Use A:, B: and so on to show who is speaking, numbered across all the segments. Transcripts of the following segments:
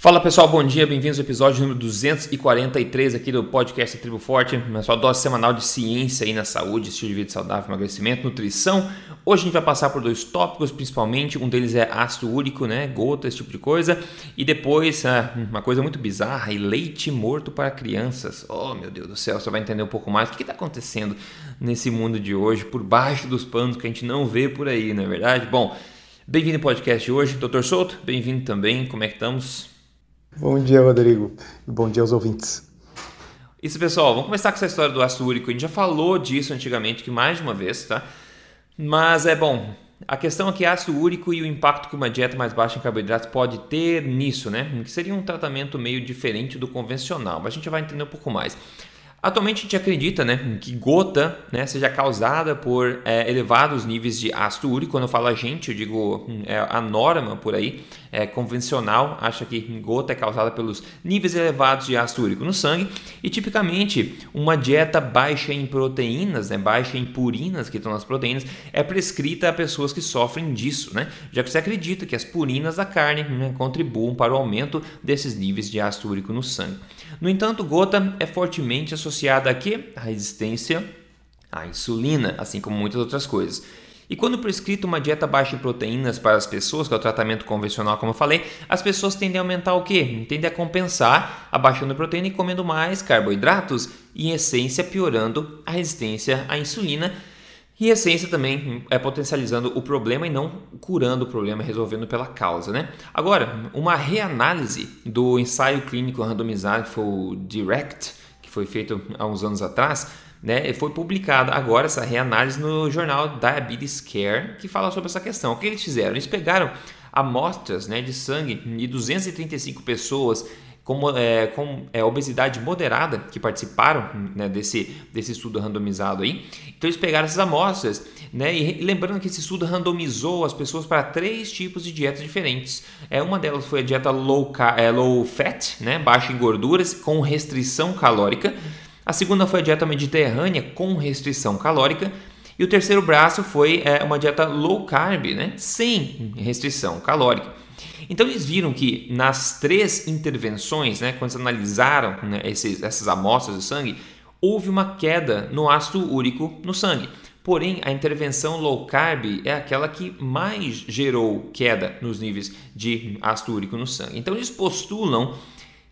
A: Fala pessoal, bom dia, bem-vindos ao episódio número 243 aqui do podcast Tribo Forte, a sua dose semanal de ciência aí na saúde, estilo de vida saudável, emagrecimento, nutrição. Hoje a gente vai passar por dois tópicos, principalmente, um deles é ácido úrico, né, gota, esse tipo de coisa, e depois ah, uma coisa muito bizarra, leite morto para crianças. Oh meu Deus do céu, você vai entender um pouco mais o que está acontecendo nesse mundo de hoje, por baixo dos panos que a gente não vê por aí, não é verdade? Bom, bem-vindo ao podcast de hoje, Dr. Souto, bem-vindo também, como é que estamos?
B: Bom dia, Rodrigo. Bom dia aos ouvintes.
A: Isso, pessoal. Vamos começar com essa história do ácido úrico. A gente já falou disso antigamente, que mais de uma vez, tá? Mas é bom. A questão aqui é ácido úrico e o impacto que uma dieta mais baixa em carboidratos pode ter nisso, né? Que seria um tratamento meio diferente do convencional, mas a gente vai entender um pouco mais. Atualmente a gente acredita né, que gota né, seja causada por é, elevados níveis de ácido úrico. Quando eu falo a gente, eu digo é, a norma por aí, é, convencional, acha que gota é causada pelos níveis elevados de ácido úrico no sangue. E tipicamente uma dieta baixa em proteínas, né, baixa em purinas, que estão nas proteínas, é prescrita a pessoas que sofrem disso, né, já que você acredita que as purinas da carne né, contribuam para o aumento desses níveis de ácido úrico no sangue. No entanto, gota é fortemente associada a quê? A resistência à insulina, assim como muitas outras coisas. E quando prescrito uma dieta baixa em proteínas para as pessoas, que é o tratamento convencional, como eu falei, as pessoas tendem a aumentar o quê? Tendem a compensar, abaixando a proteína e comendo mais carboidratos, e em essência piorando a resistência à insulina e essência também é potencializando o problema e não curando o problema, resolvendo pela causa, né? Agora, uma reanálise do ensaio clínico randomizado, que foi o DIRECT, que foi feito há uns anos atrás, né, foi publicada agora essa reanálise no jornal Diabetes Care, que fala sobre essa questão. O que eles fizeram? Eles pegaram amostras né, de sangue de 235 pessoas com, é, com é, obesidade moderada que participaram né, desse, desse estudo randomizado aí. Então eles pegaram essas amostras, né, e lembrando que esse estudo randomizou as pessoas para três tipos de dietas diferentes. É, uma delas foi a dieta low, é, low fat, né, baixa em gorduras, com restrição calórica. A segunda foi a dieta mediterrânea com restrição calórica. E o terceiro braço foi é, uma dieta low carb, né, sem restrição calórica. Então eles viram que nas três intervenções, né, quando analisaram né, esses, essas amostras de sangue, houve uma queda no ácido úrico no sangue. Porém, a intervenção low carb é aquela que mais gerou queda nos níveis de ácido úrico no sangue. Então eles postulam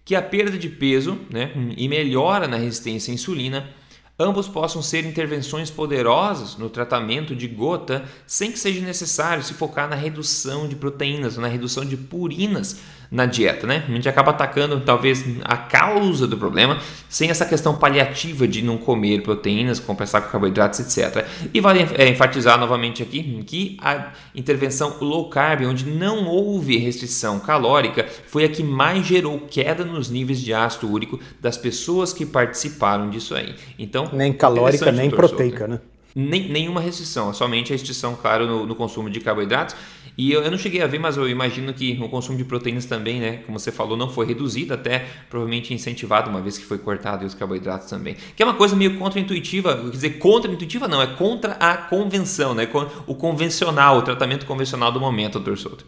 A: que a perda de peso né, e melhora na resistência à insulina ambos possam ser intervenções poderosas no tratamento de gota sem que seja necessário se focar na redução de proteínas, na redução de purinas na dieta, né? A gente acaba atacando talvez a causa do problema sem essa questão paliativa de não comer proteínas, compensar com carboidratos, etc. E vale é, enfatizar novamente aqui que a intervenção low carb, onde não houve restrição calórica, foi a que mais gerou queda nos níveis de ácido úrico das pessoas que participaram disso aí. Então,
B: nem calórica, nem proteica, né?
A: Nem, nenhuma restrição, somente a restrição, claro, no, no consumo de carboidratos e eu, eu, não cheguei a ver, mas eu imagino que o consumo de proteínas também, né, como você falou, não foi reduzido, até provavelmente incentivado, uma vez que foi cortado os carboidratos também. Que é uma coisa meio contra-intuitiva, quer dizer, contra-intuitiva não, é contra a convenção, né, o convencional, o tratamento convencional do momento, doutor Souto.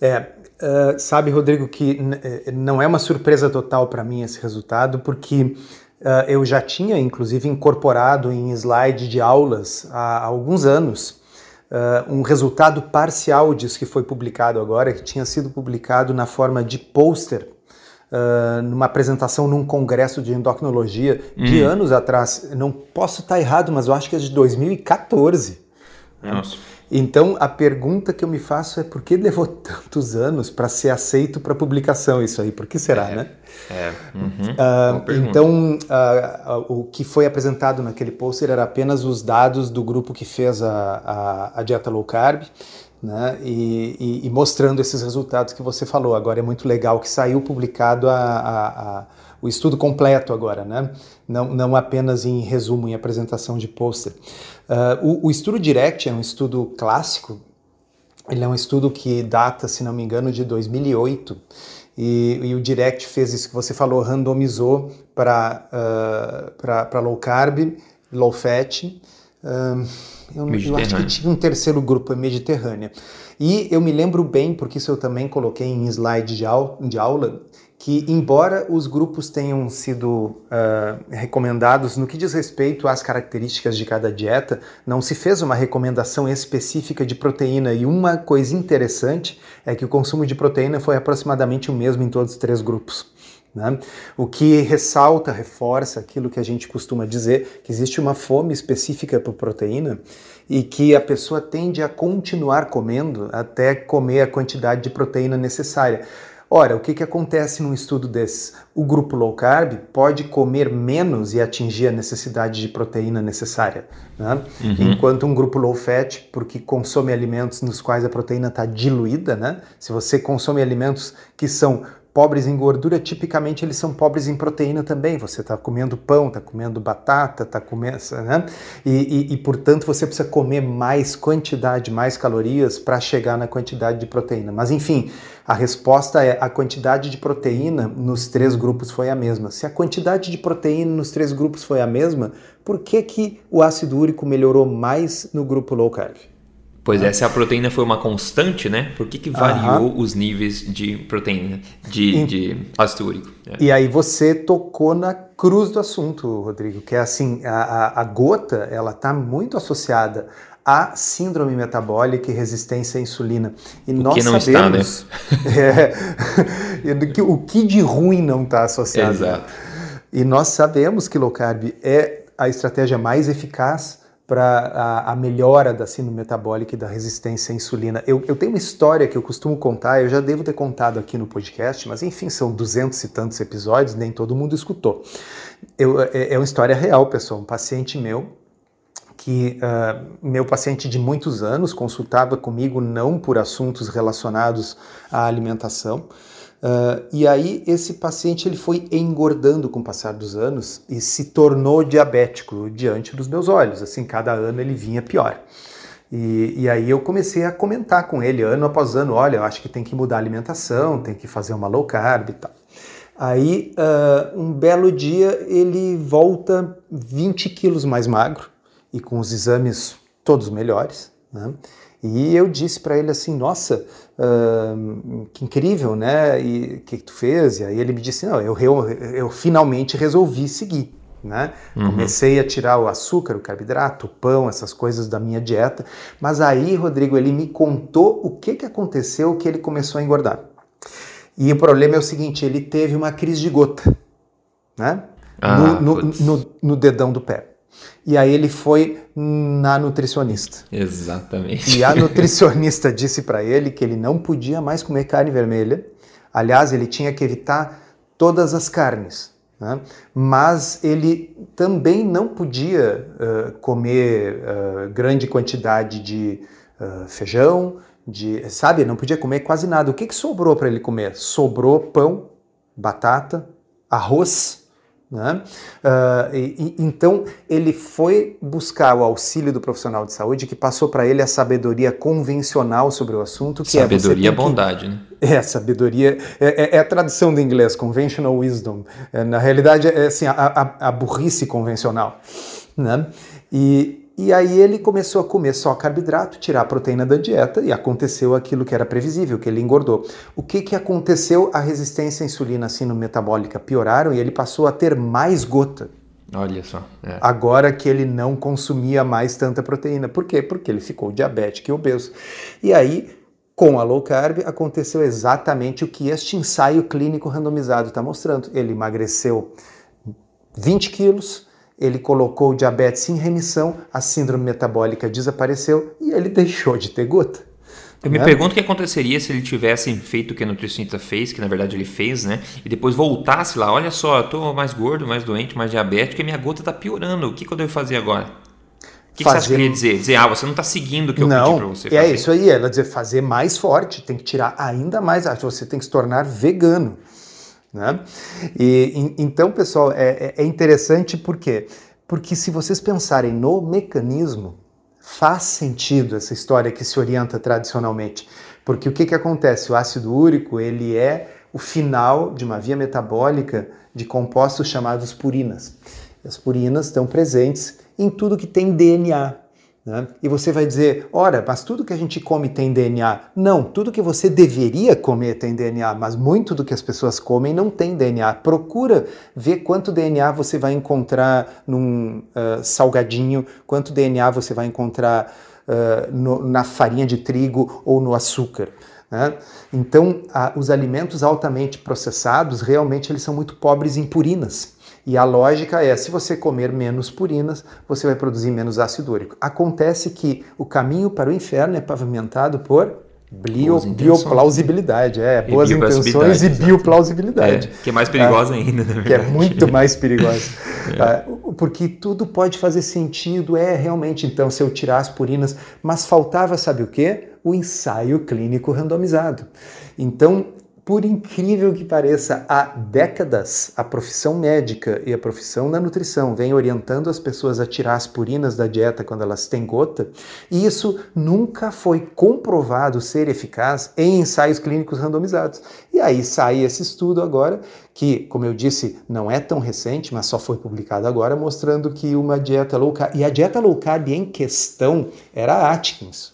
B: É, uh, sabe, Rodrigo, que eh, não é uma surpresa total para mim esse resultado, porque uh, eu já tinha, inclusive, incorporado em slide de aulas há alguns anos uh, um resultado parcial disso que foi publicado agora, que tinha sido publicado na forma de pôster Uh, numa apresentação num congresso de endocrinologia de uhum. anos atrás. Não posso estar errado, mas eu acho que é de 2014.
A: Nossa.
B: Então a pergunta que eu me faço é por que levou tantos anos para ser aceito para publicação isso aí? Por que será,
A: é,
B: né?
A: É.
B: Uhum. Uh, então uh, o que foi apresentado naquele pôster era apenas os dados do grupo que fez a, a, a dieta low carb. Né? E, e, e, mostrando esses resultados que você falou. Agora é muito legal que saiu publicado a, a o estudo completo agora, né? não, não apenas em resumo, em apresentação de pôster. Uh, o, o estudo Direct é um estudo clássico, ele é um estudo que data, se não me engano, de 2008. E, e, o Direct fez isso que você falou, randomizou para uh, low carb, low fat. Uh, eu, eu, acho que tinha um terceiro grupo, é Mediterrânea. E eu me lembro bem, porque isso eu também coloquei em slide de, aula, de aula que, embora os grupos tenham sido uh, recomendados no que diz respeito às características de cada dieta, não se fez uma recomendação específica de proteína. E uma coisa interessante é que o consumo de proteína foi aproximadamente o mesmo em todos os três grupos. Né? O que ressalta, reforça aquilo que a gente costuma dizer, que existe uma fome específica por proteína e que a pessoa tende a continuar comendo até comer a quantidade de proteína necessária. Ora, o que, que acontece num estudo desses? O grupo low carb pode comer menos e atingir a necessidade de proteína necessária, né? uhum. enquanto um grupo low fat, porque consome alimentos nos quais a proteína está diluída, né? se você consome alimentos que são pobres em gordura, tipicamente eles são pobres em proteína também. Você está comendo pão, está comendo batata, está comendo. Né? E, e, e, portanto, você precisa comer mais quantidade, mais calorias para chegar na quantidade de proteína. Mas, enfim, a resposta é a quantidade de proteína nos três grupos foi a mesma. Se a quantidade de proteína nos três grupos foi a mesma, por que, que o ácido úrico melhorou mais no grupo low carb?
A: Pois é, se a proteína foi uma constante, né? Por que, que variou os níveis de proteína, de, e, de ácido úrico?
B: É. E aí você tocou na cruz do assunto, Rodrigo, que é assim, a, a gota, ela está muito associada à síndrome metabólica e resistência à insulina.
A: E o nós que não sabemos,
B: está, né? é, o que de ruim não está associado.
A: Exato.
B: E nós sabemos que low carb é a estratégia mais eficaz para a, a, melhora da síndrome metabólica e da resistência à insulina. Eu, eu, tenho uma história que eu costumo contar, eu já devo ter contado aqui no podcast, mas enfim, são duzentos e tantos episódios, nem todo mundo escutou. Eu, é, é uma história real, pessoal. Um paciente meu, que uh, meu paciente de muitos anos consultava comigo não por assuntos relacionados à alimentação, Uh, e aí esse paciente ele foi engordando com o passar dos anos e se tornou diabético diante dos meus olhos. Assim, cada ano ele vinha pior. E, e, aí eu comecei a comentar com ele ano após ano, olha, eu acho que tem que mudar a alimentação, tem que fazer uma low carb e tal. Aí uh, um belo dia ele volta 20 quilos mais magro e com os exames todos melhores. Né? E eu disse para ele assim, nossa, uh, que incrível, né? E o que, que, tu fez? E aí ele me disse, não, eu, eu, eu finalmente resolvi seguir. Né? Uhum. Comecei a tirar o açúcar, o carboidrato, o pão, essas coisas da minha dieta. Mas aí, Rodrigo, ele me contou o que, que aconteceu que ele começou a engordar. E o problema é o seguinte: ele teve uma crise de gota, né? Ah, no, no, no, no dedão do pé. E aí ele foi na nutricionista.
A: Exatamente.
B: E a nutricionista disse para ele que ele não podia mais comer carne vermelha. Aliás, ele tinha que evitar todas as carnes. Né? Mas ele também não podia uh, comer uh, grande quantidade de uh, feijão, de, sabe? Não podia comer quase nada. O que, que sobrou para ele comer? Sobrou pão, batata, arroz né? Uh, e, e, então ele foi buscar o auxílio do profissional de saúde que passou para ele a sabedoria convencional sobre o assunto. Que
A: é sabedoria é bondade, né?
B: É, sabedoria. É, é, é, a tradução do inglês, conventional wisdom. É, na realidade, é assim, a, a, a burrice convencional. Né? E, e aí ele começou a comer só carboidrato, tirar a proteína da dieta e aconteceu aquilo que era previsível, que ele engordou. O que, que aconteceu? A resistência à insulina sino metabólica pioraram e ele passou a ter mais gota.
A: Olha só. É.
B: Agora que ele não consumia mais tanta proteína. Por quê? Porque ele ficou diabético e obeso. E aí, com a low carb, aconteceu exatamente o que este ensaio clínico randomizado está mostrando. Ele emagreceu 20 quilos ele colocou o diabetes em remissão, a síndrome metabólica desapareceu e ele deixou de ter gota.
A: Eu me né? pergunto o que aconteceria se ele tivesse feito o que a nutricionista fez, que na verdade ele fez, né? E depois voltasse lá, olha só, eu tô mais gordo, mais doente, mais diabético e minha gota tá piorando. O que, que eu devo fazer agora? O que, fazer... que você queria dizer? Dizer, ah, você não está seguindo o que eu não, pedi para você é
B: fazer. É isso aí, ela dizer fazer mais forte, tem que tirar ainda mais, você tem que se tornar vegano. Né? E, então, pessoal, é, é, é interessante por quê? Porque se vocês pensarem no mecanismo, faz sentido essa história que se orienta tradicionalmente. Porque o que, que acontece? O ácido úrico ele é o final de uma via metabólica de compostos chamados purinas. As purinas estão presentes em tudo que tem DNA. Né? E você vai dizer, ora, mas tudo que a gente come tem DNA. Não, tudo que você deveria comer tem DNA, mas muito do que as pessoas comem não tem DNA. Procura ver quanto DNA você vai encontrar num uh, salgadinho, quanto DNA você vai encontrar uh, no, na farinha de trigo ou no açúcar. Né? Então, os alimentos altamente processados realmente eles são muito pobres em purinas. E a lógica é, se você comer menos purinas, você vai produzir menos ácido úrico. Acontece que o caminho para o inferno é pavimentado por bio, bioplausibilidade, é, boas intenções e bioplausibilidade.
A: É, que é mais perigosa ah, ainda, na
B: verdade. Que é muito mais perigosa. é. ah, porque tudo pode fazer sentido, é realmente, então, se eu tirar as purinas, mas faltava, sabe o quê? O ensaio clínico randomizado. Então, por incrível que pareça, há décadas a profissão médica e a profissão da nutrição vem orientando as pessoas a tirar as purinas da dieta quando elas têm gota, e isso nunca foi comprovado ser eficaz em ensaios clínicos randomizados. E aí sai esse estudo agora, que, como eu disse, não é tão recente, mas só foi publicado agora, mostrando que uma dieta low carb, e a dieta low carb em questão era Atkins.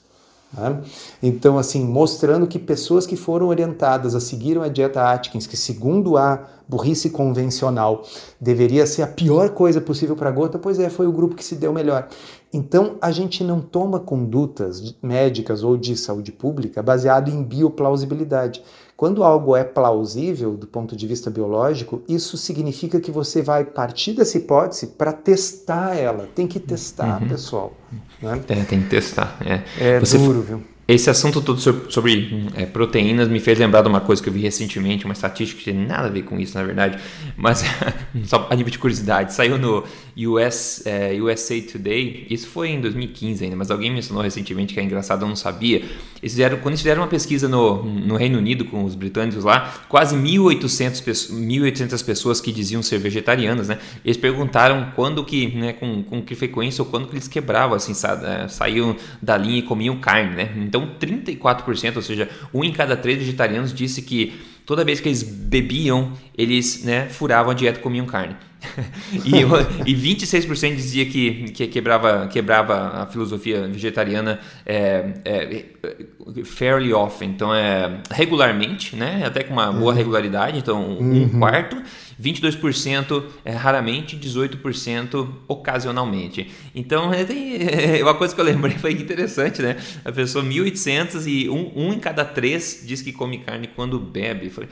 B: Né? Então, assim, mostrando que pessoas que foram orientadas a seguir a dieta Atkins, que segundo a burrice convencional deveria ser a pior coisa possível para a gota, pois é, foi o grupo que se deu melhor. Então, a gente não toma condutas médicas ou de saúde pública baseado em bioplausibilidade. Quando algo é plausível do ponto de vista biológico, isso significa que você vai partir dessa hipótese para testar ela. Tem que testar, uhum. pessoal.
A: Né? É, tem que testar. É,
B: é você duro, viu?
A: Esse assunto todo sobre, é, proteínas me fez lembrar de uma coisa que eu vi recentemente, uma estatística que tem nada a ver com isso, na verdade, mas só a nível de curiosidade. Saiu no US, é, USA Today, isso foi em 2015 ainda, mas alguém mencionou recentemente que é engraçado, eu não sabia. Eles fizeram, quando eles fizeram uma pesquisa no, no Reino Unido com os britânicos lá, quase 1.800, 1.800 pessoas que diziam ser vegetarianas, né? Eles perguntaram quando que, né, com, com que frequência ou quando que eles quebravam, assim, sa, é, saíam da linha e comiam carne, né? Então, então, 34%, ou seja, um em cada três vegetarianos disse que toda vez que eles bebiam, eles né, furavam a dieta e comiam carne. e, e 26% dizia que, que quebrava, quebrava a filosofia vegetariana é, é, fairly often, então é regularmente, né? até com uma boa uhum. regularidade, então um uhum. quarto. 22% é, raramente, 18% ocasionalmente. Então, é, tem, uma coisa que eu lembrei foi interessante, né? A pessoa 1.800 e um, um em cada três diz que come carne quando bebe. Falei,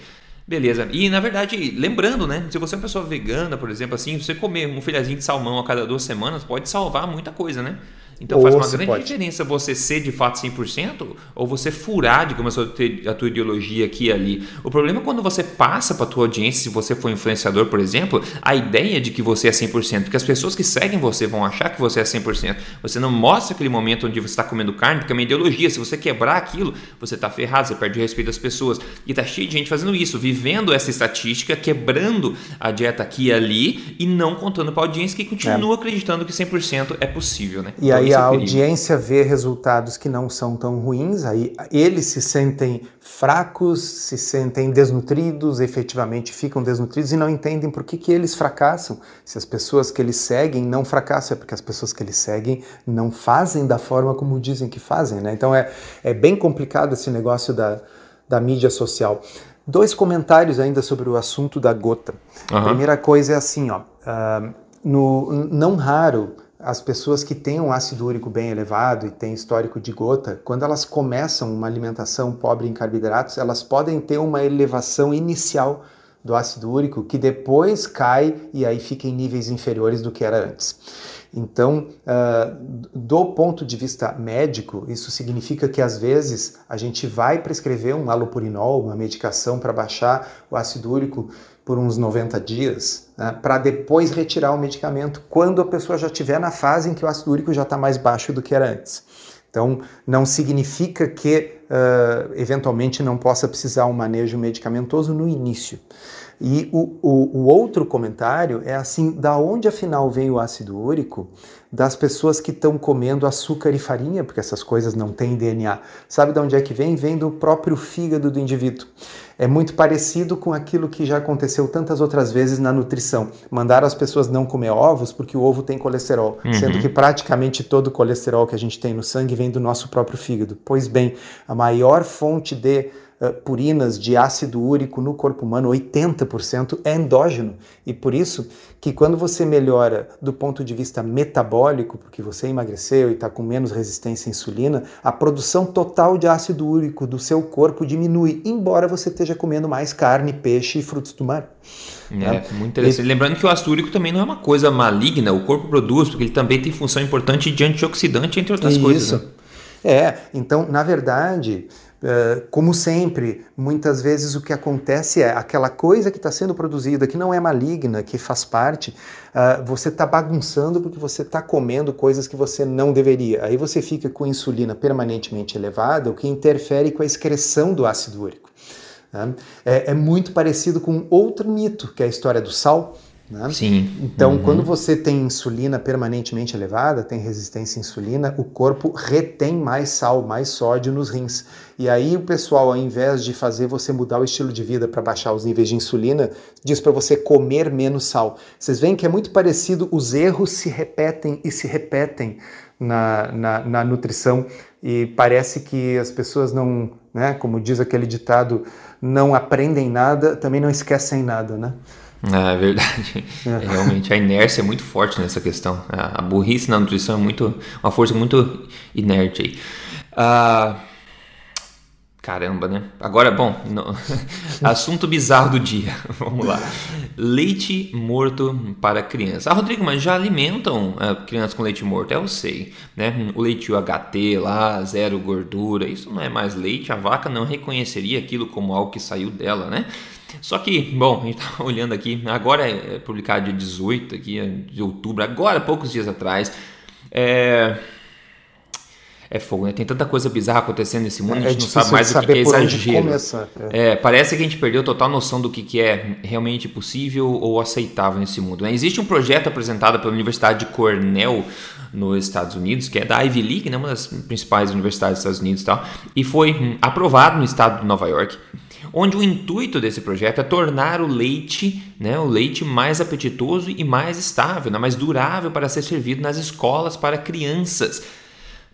A: Beleza. E na verdade, lembrando, né? Se você é uma pessoa vegana, por exemplo, assim, você comer um filhazinho de salmão a cada duas semanas pode salvar muita coisa, né? Então ou faz uma grande pode. diferença você ser de fato 100% ou você furar, digamos, a tua, a tua ideologia aqui e ali. O problema é quando você passa para a tua audiência, se você for influenciador, por exemplo, a ideia de que você é 100%, porque as pessoas que seguem você vão achar que você é 100%. Você não mostra aquele momento onde você está comendo carne, porque é uma ideologia. Se você quebrar aquilo, você está ferrado, você perde o respeito das pessoas. E tá cheio de gente fazendo isso, vivendo essa estatística, quebrando a dieta aqui e ali e não contando para a audiência que continua é. acreditando que 100% é possível, né?
B: E aí aí a audiência vê resultados que não são tão ruins, aí eles se sentem fracos, se sentem desnutridos, efetivamente ficam desnutridos e não entendem por que, que eles fracassam. Se as pessoas que eles seguem não fracassam, é porque as pessoas que eles seguem não fazem da forma como dizem que fazem. Né? Então é, é bem complicado esse negócio da, da mídia social. Dois comentários ainda sobre o assunto da gota. Uhum. A primeira coisa é assim, ó, uh, no, não raro as pessoas que têm um ácido úrico bem elevado e têm histórico de gota, quando elas começam uma alimentação pobre em carboidratos, elas podem ter uma elevação inicial do ácido úrico que depois cai e aí fica em níveis inferiores do que era antes. Então, uh, do ponto de vista médico, isso significa que às vezes a gente vai prescrever um alopurinol, uma medicação para baixar o ácido úrico por uns 90 dias, né, para depois retirar o medicamento quando a pessoa já estiver na fase em que o ácido úrico já está mais baixo do que era antes. Então, não significa que uh, eventualmente não possa precisar um manejo medicamentoso no início. E o, o, o, outro comentário é assim: da onde afinal vem o ácido úrico? Das pessoas que estão comendo açúcar e farinha, porque essas coisas não têm DNA. Sabe de onde é que vem? Vem do próprio fígado do indivíduo. É muito parecido com aquilo que já aconteceu tantas outras vezes na nutrição. Mandaram as pessoas não comer ovos porque o ovo tem colesterol, uhum. sendo que praticamente todo o colesterol que a gente tem no sangue vem do nosso próprio fígado. Pois bem, a maior fonte de purinas de ácido úrico no corpo humano, 80% é endógeno. E por isso que quando você melhora do ponto de vista metabólico, porque você emagreceu e está com menos resistência à insulina, a produção total de ácido úrico do seu corpo diminui, embora você esteja comendo mais carne, peixe e frutos do mar.
A: É, né? muito interessante. E... Lembrando que o ácido úrico também não é uma coisa maligna, o corpo produz, porque ele também tem função importante de antioxidante, entre outras
B: Isso.
A: coisas.
B: Né? É, então, na verdade, eh, como sempre, muitas vezes o que acontece é aquela coisa que está sendo produzida, que não é maligna, que faz parte, uh, você está bagunçando porque você está comendo coisas que você não deveria. Aí você fica com insulina permanentemente elevada, o que interfere com a excreção do ácido úrico. Né? É, é muito parecido com outro mito, que é a história do sal. Né?
A: Sim.
B: Então, uhum. quando você tem insulina permanentemente elevada, tem resistência à insulina, o corpo retém mais sal, mais sódio nos rins. E aí o pessoal, ao invés de fazer você mudar o estilo de vida para baixar os níveis de insulina, diz para você comer menos sal. Vocês veem que é muito parecido, os erros se repetem e se repetem na, na, na nutrição e parece que as pessoas não, né, como diz aquele ditado, não aprendem nada, também não esquecem nada, né?
A: É, é verdade. É. Realmente, a inércia é muito forte nessa questão. A burrice na nutrição é muito, uma força muito inerte aí. Ah, caramba, né? Agora, bom, assunto bizarro do dia. Vamos lá. Leite morto para crianças. Ah, Rodrigo, mas já alimentam uh, crianças com leite morto? Eu sei, né? O leite UHT lá, zero gordura, isso não é mais leite. A vaca não reconheceria aquilo como algo que saiu dela, né? Só que, bom, a gente está olhando aqui, agora é publicado dia 18 aqui, de outubro, agora, poucos dias atrás. É, é fogo, né? Tem tanta coisa bizarra acontecendo nesse mundo, é, a gente não sabe mais o que, que é exagero. É. é. parece que a gente perdeu total noção do que, que é realmente possível ou aceitável nesse mundo. Né? Existe um projeto apresentado pela Universidade de Cornell nos Estados Unidos, que é da Ivy League, né? uma das principais universidades dos Estados Unidos e tal, e foi hum, aprovado no estado de Nova York onde o intuito desse projeto é tornar o leite, né, o leite mais apetitoso e mais estável, né, mais durável para ser servido nas escolas para crianças.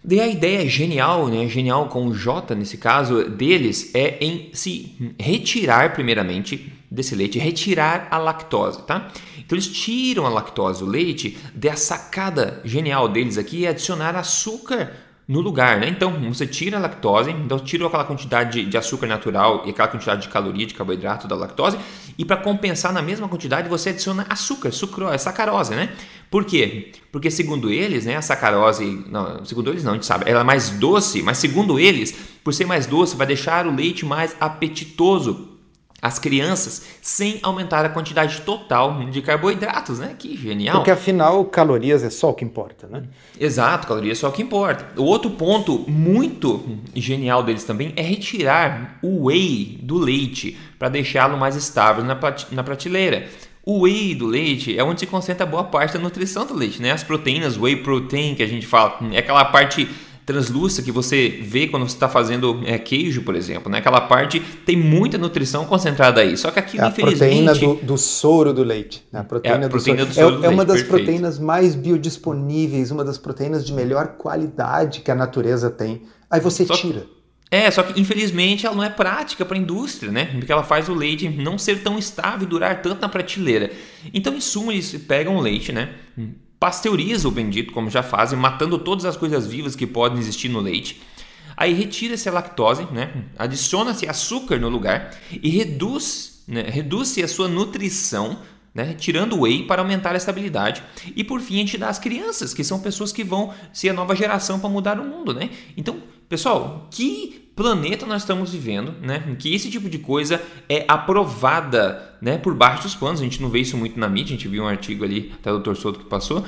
A: E a ideia genial, né, genial com o J nesse caso deles, é em se retirar primeiramente desse leite, retirar a lactose, tá? Então eles tiram a lactose, o leite, da sacada genial deles aqui é adicionar açúcar no lugar, né? Então, você tira a lactose, então tira aquela quantidade de açúcar natural e aquela quantidade de caloria, de carboidrato da lactose, e para compensar na mesma quantidade você adiciona açúcar, sucrose, sacarose, né? Por quê? Porque segundo eles, né, a sacarose, não, segundo eles não, a gente sabe, ela é mais doce, mas segundo eles, por ser mais doce, vai deixar o leite mais apetitoso as crianças sem aumentar a quantidade total de carboidratos, né? Que genial.
B: Porque afinal, calorias é só o que importa, né?
A: Exato, calorias é só o que importa. O outro ponto muito genial deles também é retirar o whey do leite para deixá-lo mais estável na prateleira. O whey do leite é onde se concentra boa parte da nutrição do leite, né? As proteínas, whey protein que a gente fala, é aquela parte translúcida que você vê quando você está fazendo é, queijo, por exemplo. Né? Aquela parte tem muita nutrição concentrada aí. Só que aquilo,
B: é a
A: infelizmente...
B: proteína do, do soro do leite. Né? A proteína, é a proteína do, soro. do soro. É, do é uma das perfeito. proteínas mais biodisponíveis, uma das proteínas de melhor qualidade que a natureza tem. Aí você Só tira.
A: É, só que infelizmente ela não é prática para a indústria, né? Porque ela faz o leite não ser tão estável e durar tanto na prateleira. Então, em suma, eles pegam o leite, né? Pasteuriza o bendito, como já fazem, matando todas as coisas vivas que podem existir no leite. Aí retira-se a lactose, né? adiciona-se açúcar no lugar e reduz, né? reduz-se a sua nutrição, né? tirando o whey para aumentar a estabilidade. E por fim, a gente dá às crianças, que são pessoas que vão ser a nova geração para mudar o mundo. Né? Então, pessoal, que planeta nós estamos vivendo, né? Que esse tipo de coisa é aprovada, né? Por baixo dos panos. A gente não vê isso muito na mídia. A gente viu um artigo ali, até o Dr. Soto que passou.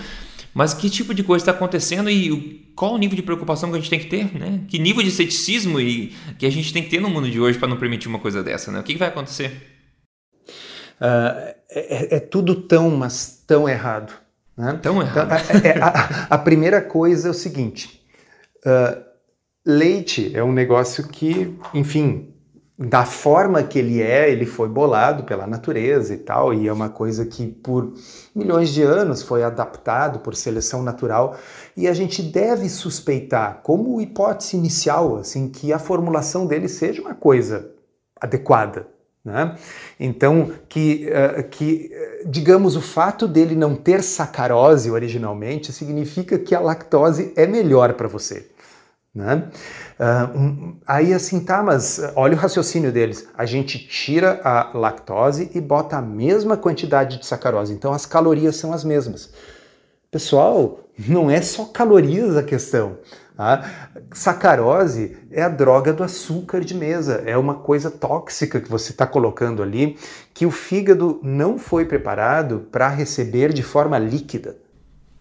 A: Mas que tipo de coisa está acontecendo e qual o nível de preocupação que a gente tem que ter, né? Que nível de ceticismo e que a gente tem que ter no mundo de hoje para não permitir uma coisa dessa, né? O que, que vai acontecer?
B: Uh, é, é, tudo tão, mas tão errado. Né?
A: Tão errado.
B: Então, é, a, a, primeira coisa é o seguinte: uh, leite é um negócio que, enfim, da forma que ele é, ele foi bolado pela natureza e tal, e é uma coisa que por milhões de anos foi adaptado por seleção natural, e a gente deve suspeitar, como hipótese inicial, assim, que a formulação dele seja uma coisa adequada. Né? Então, que, uh, que, digamos, o fato dele não ter sacarose originalmente significa que a lactose é melhor para você. Né? Uh, aí assim, tá, mas olha o raciocínio deles. A gente tira a lactose e bota a mesma quantidade de sacarose, então as calorias são as mesmas. Pessoal, não é só calorias a questão. Tá? Sacarose é a droga do açúcar de mesa, é uma coisa tóxica que você está colocando ali que o fígado não foi preparado para receber de forma líquida.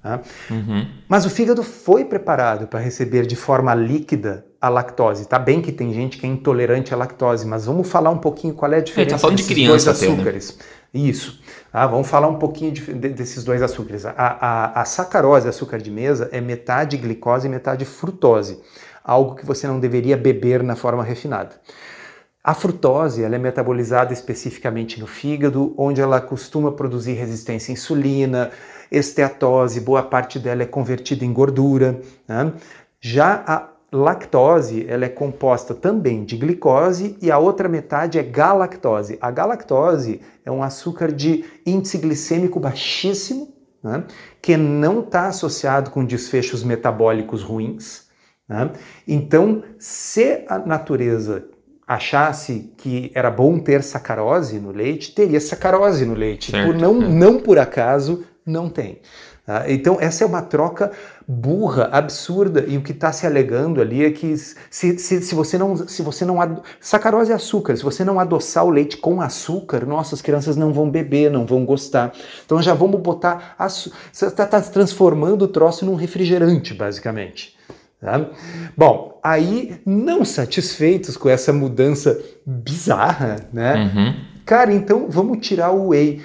B: Tá? Uhum. Mas o fígado foi preparado para receber de forma líquida a lactose. Tá bem que tem gente que é intolerante à lactose, mas vamos falar um pouquinho qual é a tá diferença tá desses de dois açúcares. Até, né? Isso. Ah, vamos falar um pouquinho de, de, desses dois açúcares. A, a, a sacarose, açúcar de mesa, é metade glicose e metade frutose, algo que você não deveria beber na forma refinada. A frutose ela é metabolizada especificamente no fígado, onde ela costuma produzir resistência à insulina, esteatose, boa parte dela é convertida em gordura. Né? Já a lactose ela é composta também de glicose e a outra metade é galactose. A galactose é um açúcar de índice glicêmico baixíssimo, né? que não está associado com desfechos metabólicos ruins. Né? Então, se a natureza achasse que era bom ter sacarose no leite, teria sacarose no leite. Certo. Por não, é. não por acaso não tem. Tá? Então, essa é uma troca burra, absurda, e o que está se alegando ali é que se, se, se você não. Se você não. Sacarose é açúcar, se você não adoçar o leite com açúcar, nossas crianças não vão beber, não vão gostar. Então já vamos botar. Você está tá transformando o troço num refrigerante, basicamente. Tá? Bom, aí, não satisfeitos com essa mudança bizarra, né? Uhum. Cara, então vamos tirar o whey.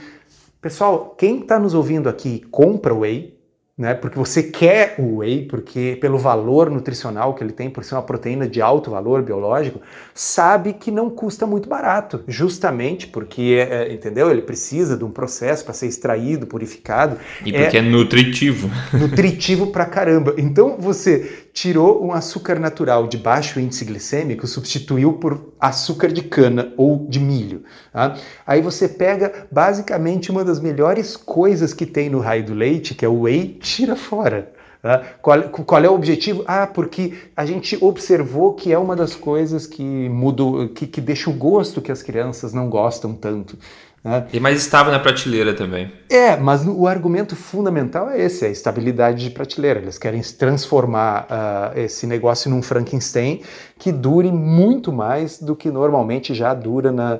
B: Pessoal, quem está nos ouvindo aqui compra o whey, né? Porque você quer o whey, porque pelo valor nutricional que ele tem, por ser uma proteína de alto valor biológico, sabe que não custa muito barato, justamente porque, é, é entendeu? Ele precisa de um processo para ser extraído, purificado.
A: E porque é, é nutritivo.
B: Nutritivo pra caramba. Então você tirou um açúcar natural de baixo índice glicêmico, substituiu por açúcar de cana ou de milho. Tá? Aí você pega basicamente uma das melhores coisas que tem no raio do leite, que é o whey, tira fora. Tá? Qual, qual, é o objetivo? Ah, porque a gente observou que é uma das coisas que muda, que, que deixa o gosto que as crianças não gostam tanto.
A: Né? E mais estável na prateleira também.
B: É, mas o argumento fundamental é esse, é a estabilidade de prateleira. Eles querem transformar uh, esse negócio num Frankenstein que dure muito mais do que normalmente já dura na,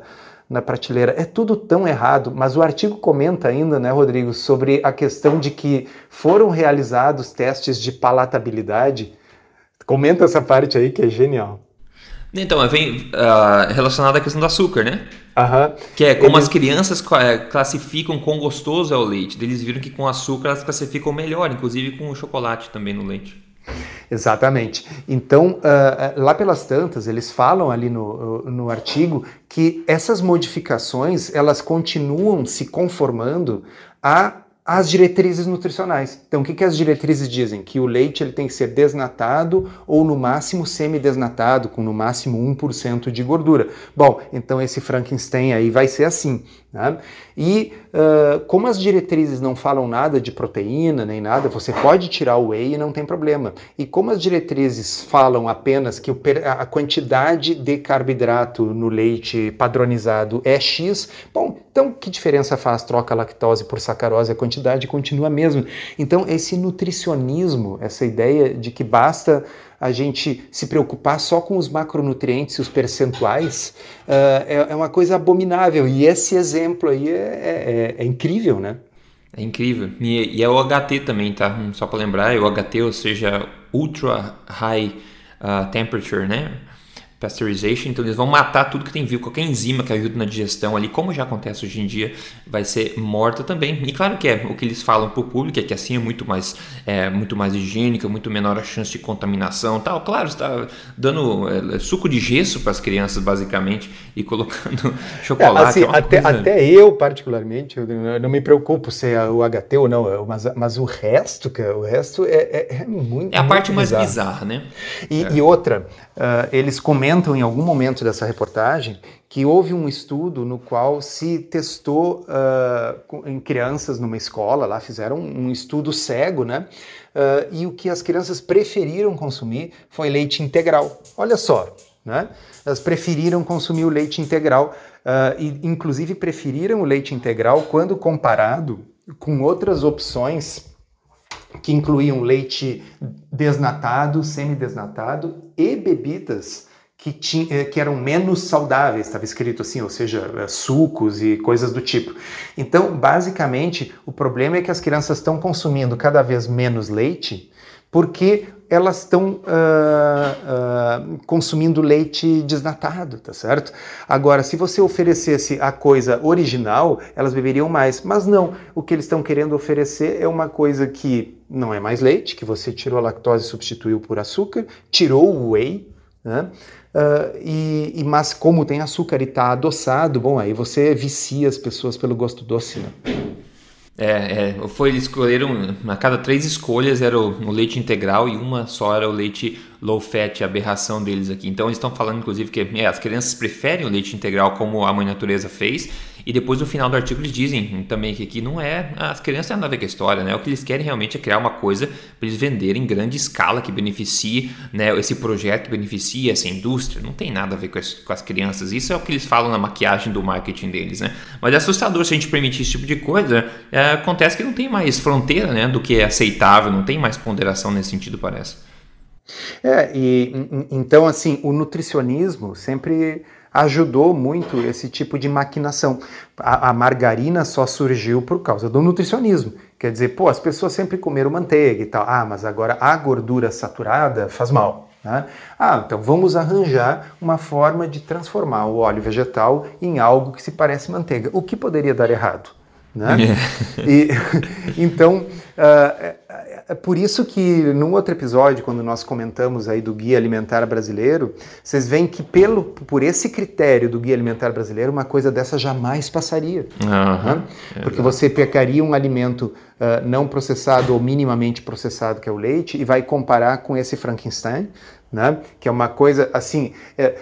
B: na prateleira. É tudo tão errado, mas o artigo comenta ainda, né, Rodrigo, sobre a questão de que foram realizados testes de palatabilidade. Comenta essa parte aí que é genial.
A: Então, vem uh, relacionado à questão do açúcar, né?
B: Uhum.
A: Que é como Eles... as crianças é, classificam quão gostoso é o leite. Eles viram que com açúcar elas classificam melhor, inclusive com o chocolate também no leite.
B: Exatamente. Então, uh, lá pelas tantas, eles falam ali no, no artigo que essas modificações elas continuam se conformando a as diretrizes nutricionais. Então, o que, que as diretrizes dizem? Que o leite ele tem que ser desnatado ou no máximo semi-desnatado, com no máximo 1% de gordura. Bom, então esse Frankenstein aí vai ser assim. Né? E uh, como as diretrizes não falam nada de proteína nem nada, você pode tirar o whey e não tem problema. E como as diretrizes falam apenas que a quantidade de carboidrato no leite padronizado é X, bom, então que diferença faz troca lactose por sacarose? A quantidade continua a mesma. Então esse nutricionismo, essa ideia de que basta a gente se preocupar só com os macronutrientes e os percentuais uh, é, é, uma coisa abominável. E esse exemplo aí é, é, é incrível, né?
A: É incrível. E, e é o HT também, tá? Só para lembrar, é o HT, ou seja, Ultra High uh, Temperature, né? Pasteurization, então eles vão matar tudo que tem vivo, qualquer enzima que ajuda na digestão ali, como já acontece hoje em dia, vai ser morta também. E claro que é o que eles falam para o público é que assim é muito mais, é, muito mais higiênica, muito menor a chance de contaminação, tal. Claro, está dando é, suco de gesso para as crianças basicamente e colocando chocolate. É,
B: assim, é até, coisa... até eu particularmente, eu não me preocupo se é o HT ou não, mas, mas o resto, cara, o resto é, é, é muito.
A: É a parte mais bizarra, né?
B: E, e outra, uh, eles comentam comentam em algum momento dessa reportagem que houve um estudo no qual se testou uh, em crianças numa escola, lá fizeram um estudo cego, né? Uh, e o que as crianças preferiram consumir foi leite integral. Olha só, né? Elas preferiram consumir o leite integral uh, e, inclusive, preferiram o leite integral quando comparado com outras opções que incluíam leite desnatado, semidesnatado e bebidas que, tinha, eh, que eram menos saudáveis, estava escrito assim, ou seja, eh, sucos e coisas do tipo. Então, basicamente, o problema é que as crianças estão consumindo cada vez menos leite porque elas estão uh, uh, consumindo leite desnatado, tá certo? Agora, se você oferecesse a coisa original, elas beberiam mais. Mas não, o que eles estão querendo oferecer é uma coisa que não é mais leite, que você tirou a lactose e substituiu por açúcar, tirou o whey, né? Uh, e, e, mas como tem açúcar e está adoçado, bom, aí você vicia as pessoas pelo gosto doce, né?
A: É, é, foi eles escolheram a cada três escolhas era o, o, leite integral e uma só era o leite low fat, aberração deles aqui. Então eles estão falando inclusive que é, as crianças preferem o leite integral como a mãe natureza fez e depois no final do artigo eles dizem também que aqui não é. As crianças têm nada a ver com a história, né? O que eles querem realmente é criar uma coisa para eles venderem em grande escala que beneficie, né? Esse projeto que beneficie essa indústria. Não tem nada a ver com as, com as crianças. Isso é o que eles falam na maquiagem do marketing deles, né? Mas é assustador se a gente permitir esse tipo de coisa. É, acontece que não tem mais fronteira, né? Do que é aceitável, não tem mais ponderação nesse sentido, parece.
B: É, e então assim, o nutricionismo sempre ajudou muito esse tipo de maquinação. A, a, margarina só surgiu por causa do nutricionismo. Quer dizer, pô, as pessoas sempre comeram manteiga e tal. Ah, mas agora a gordura saturada faz mal. Né? Ah, então vamos arranjar uma forma de transformar o óleo vegetal em algo que se parece manteiga. O que poderia dar errado? Né? É. E, então, uh, é por isso que num outro episódio, quando nós comentamos aí do Guia Alimentar Brasileiro, vocês veem que pelo, por esse critério do Guia Alimentar Brasileiro, uma coisa dessa jamais passaria. Uhum, né? Porque você pegaria um alimento uh, não processado ou minimamente processado, que é o leite, e vai comparar com esse Frankenstein, né? que é uma coisa assim, é,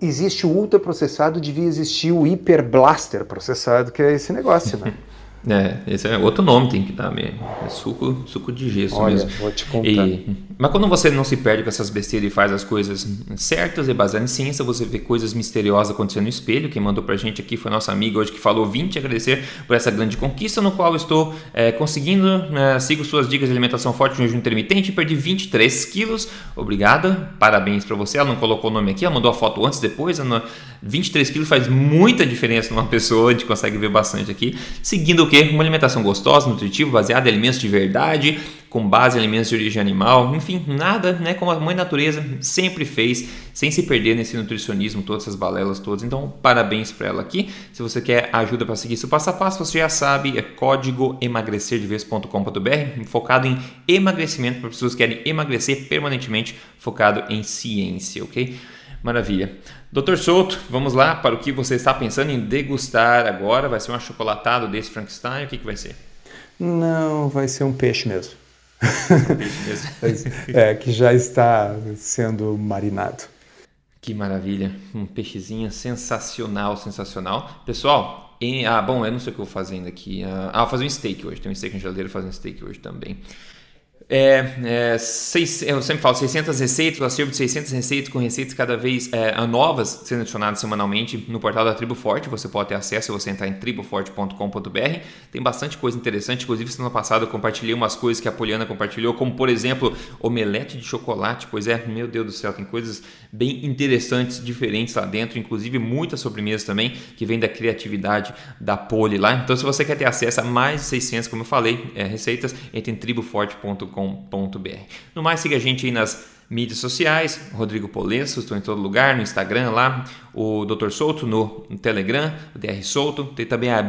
B: existe o ultraprocessado, devia existir o hiperblaster processado, que é esse negócio, né?
A: É, esse é outro nome tem que dar mesmo. É suco, suco de gesso Olha, mesmo.
B: Vou te contar.
A: E, mas quando você não se perde com essas besteiras e faz as coisas certas e baseadas em ciência, você vê coisas misteriosas acontecendo no espelho. Quem mandou pra gente aqui foi nossa amiga hoje que falou: Vim te agradecer por essa grande conquista, no qual estou é, conseguindo. É, sigo suas dicas de alimentação forte no jejum intermitente perdi 23 quilos. Obrigada, parabéns para você. Ela não colocou o nome aqui, ela mandou a foto antes depois. Ela, 23 quilos faz muita diferença numa pessoa, a gente consegue ver bastante aqui. Seguindo o que? Uma alimentação gostosa, nutritiva, baseada em alimentos de verdade, com base em alimentos de origem animal, enfim, nada né, como a mãe natureza sempre fez, sem se perder nesse nutricionismo, todas essas balelas todas. Então, parabéns para ela aqui. Se você quer ajuda para seguir isso passo a passo, você já sabe, é código emagrecerdeves.com.br, focado em emagrecimento para pessoas que querem emagrecer permanentemente, focado em ciência, ok? Maravilha. Doutor Souto, vamos lá para o que você está pensando em degustar agora. Vai ser um achocolatado desse Frankenstein? O que, que vai ser?
B: Não, vai ser um peixe mesmo. Um peixe mesmo. é, que já está sendo marinado.
A: Que maravilha. Um peixezinho sensacional, sensacional. Pessoal, ah, bom, eu não sei o que eu vou fazendo aqui. Ah, vou fazer um steak hoje. Tem um steak na geladeira, fazer um steak hoje também. É, é, seis, eu sempre falo 600 receitas, o acervo de 600 receitas com receitas cada vez é, novas sendo adicionadas semanalmente no portal da Tribo Forte. Você pode ter acesso se você entrar em triboforte.com.br. Tem bastante coisa interessante. Inclusive, semana passada eu compartilhei umas coisas que a Poliana compartilhou, como por exemplo, omelete de chocolate. Pois é, meu Deus do céu, tem coisas bem interessantes, diferentes lá dentro. Inclusive, muitas sobremesas também que vem da criatividade da Poli lá. Então, se você quer ter acesso a mais de 600, como eu falei, é, receitas, entre em triboforte.com.br no mais, siga a gente aí nas mídias sociais, Rodrigo Polenço, estou em todo lugar, no Instagram lá, o Dr. Souto no, Telegram, o DR Souto, tem também a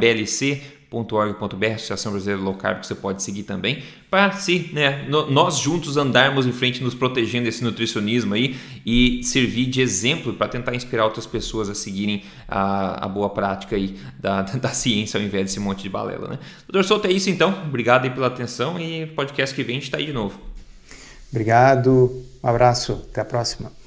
A: blc.org.br, Associação Brasileira Low Carb, que você pode seguir também, para se né, no, nós juntos andarmos em frente, nos protegendo desse nutricionismo aí e servir de exemplo para tentar inspirar outras pessoas a seguirem a, a boa prática aí da, da ciência ao invés desse monte de balela. Né? Doutor Souto, é isso então. Obrigado aí pela atenção e podcast que vem a gente está aí de novo.
B: Obrigado, um abraço, até a próxima.